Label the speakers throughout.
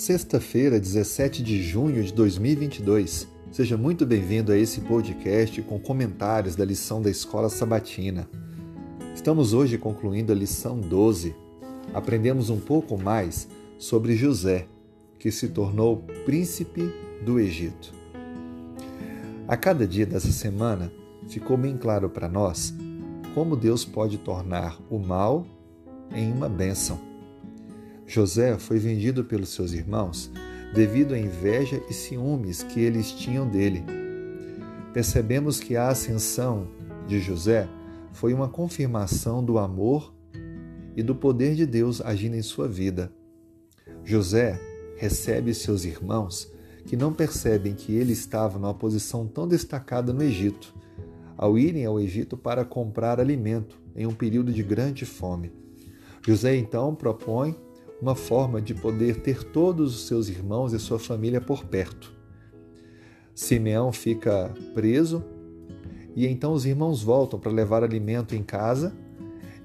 Speaker 1: Sexta-feira, 17 de junho de 2022. Seja muito bem-vindo a esse podcast com comentários da lição da Escola Sabatina. Estamos hoje concluindo a lição 12. Aprendemos um pouco mais sobre José, que se tornou príncipe do Egito. A cada dia dessa semana, ficou bem claro para nós como Deus pode tornar o mal em uma bênção. José foi vendido pelos seus irmãos devido à inveja e ciúmes que eles tinham dele. Percebemos que a ascensão de José foi uma confirmação do amor e do poder de Deus agindo em sua vida. José recebe seus irmãos que não percebem que ele estava numa posição tão destacada no Egito, ao irem ao Egito para comprar alimento em um período de grande fome. José então propõe uma forma de poder ter todos os seus irmãos e sua família por perto. Simeão fica preso e então os irmãos voltam para levar alimento em casa,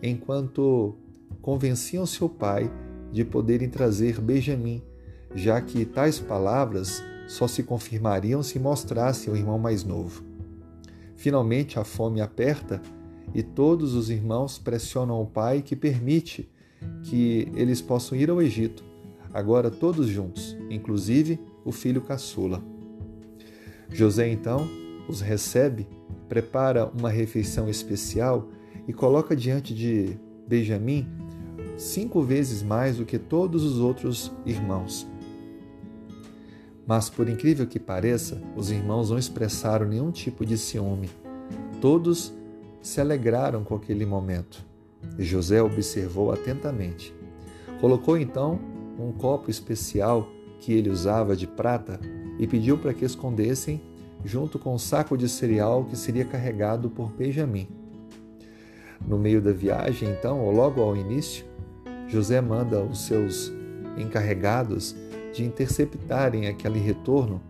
Speaker 1: enquanto convenciam seu pai de poderem trazer Benjamim, já que tais palavras só se confirmariam se mostrassem o irmão mais novo. Finalmente a fome aperta e todos os irmãos pressionam o pai que permite que eles possam ir ao Egito, agora todos juntos, inclusive o filho caçula. José então os recebe, prepara uma refeição especial e coloca diante de Benjamim cinco vezes mais do que todos os outros irmãos. Mas, por incrível que pareça, os irmãos não expressaram nenhum tipo de ciúme. Todos se alegraram com aquele momento. José observou atentamente. Colocou então um copo especial que ele usava de prata e pediu para que escondessem junto com o um saco de cereal que seria carregado por Benjamim. No meio da viagem, então, ou logo ao início, José manda os seus encarregados de interceptarem aquele retorno,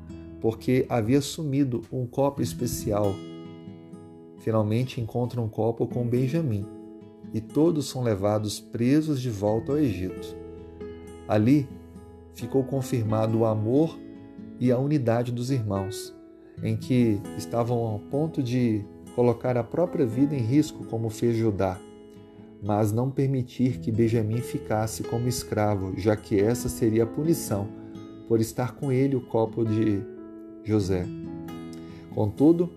Speaker 1: porque havia sumido um copo especial. Finalmente encontram um copo com Benjamim e todos são levados presos de volta ao Egito. Ali ficou confirmado o amor e a unidade dos irmãos, em que estavam ao ponto de colocar a própria vida em risco, como fez Judá, mas não permitir que Benjamim ficasse como escravo, já que essa seria a punição por estar com ele o copo de José. Contudo,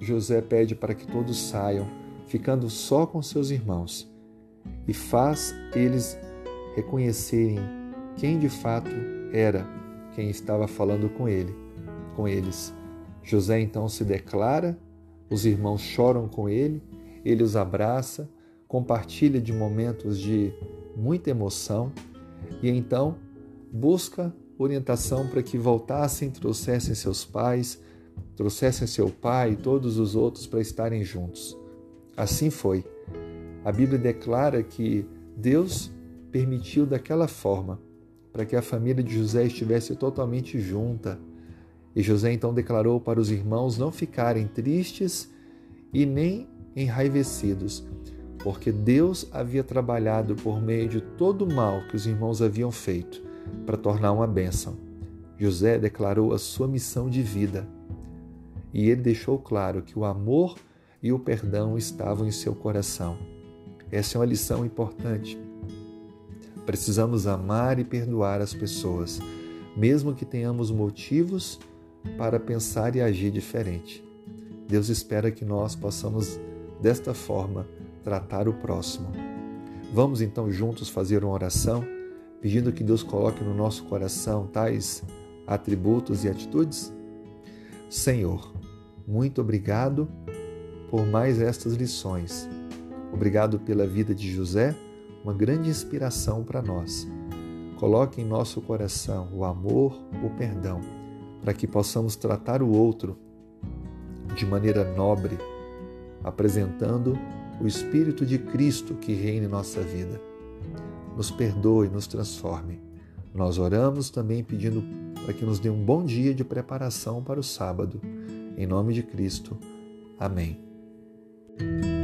Speaker 1: José pede para que todos saiam ficando só com seus irmãos, e faz eles reconhecerem quem de fato era quem estava falando com ele, com eles. José então se declara, os irmãos choram com ele, ele os abraça, compartilha de momentos de muita emoção e então busca orientação para que voltassem, trouxessem seus pais, trouxessem seu pai e todos os outros para estarem juntos. Assim foi. A Bíblia declara que Deus permitiu daquela forma para que a família de José estivesse totalmente junta. E José então declarou para os irmãos não ficarem tristes e nem enraivecidos, porque Deus havia trabalhado por meio de todo o mal que os irmãos haviam feito para tornar uma bênção. José declarou a sua missão de vida e ele deixou claro que o amor e o perdão estavam em seu coração. Essa é uma lição importante. Precisamos amar e perdoar as pessoas, mesmo que tenhamos motivos para pensar e agir diferente. Deus espera que nós possamos, desta forma, tratar o próximo. Vamos então juntos fazer uma oração, pedindo que Deus coloque no nosso coração tais atributos e atitudes? Senhor, muito obrigado por mais estas lições. Obrigado pela vida de José, uma grande inspiração para nós. Coloque em nosso coração o amor, o perdão, para que possamos tratar o outro de maneira nobre, apresentando o Espírito de Cristo que reina em nossa vida. Nos perdoe, nos transforme. Nós oramos também pedindo para que nos dê um bom dia de preparação para o sábado. Em nome de Cristo. Amém. Thank you.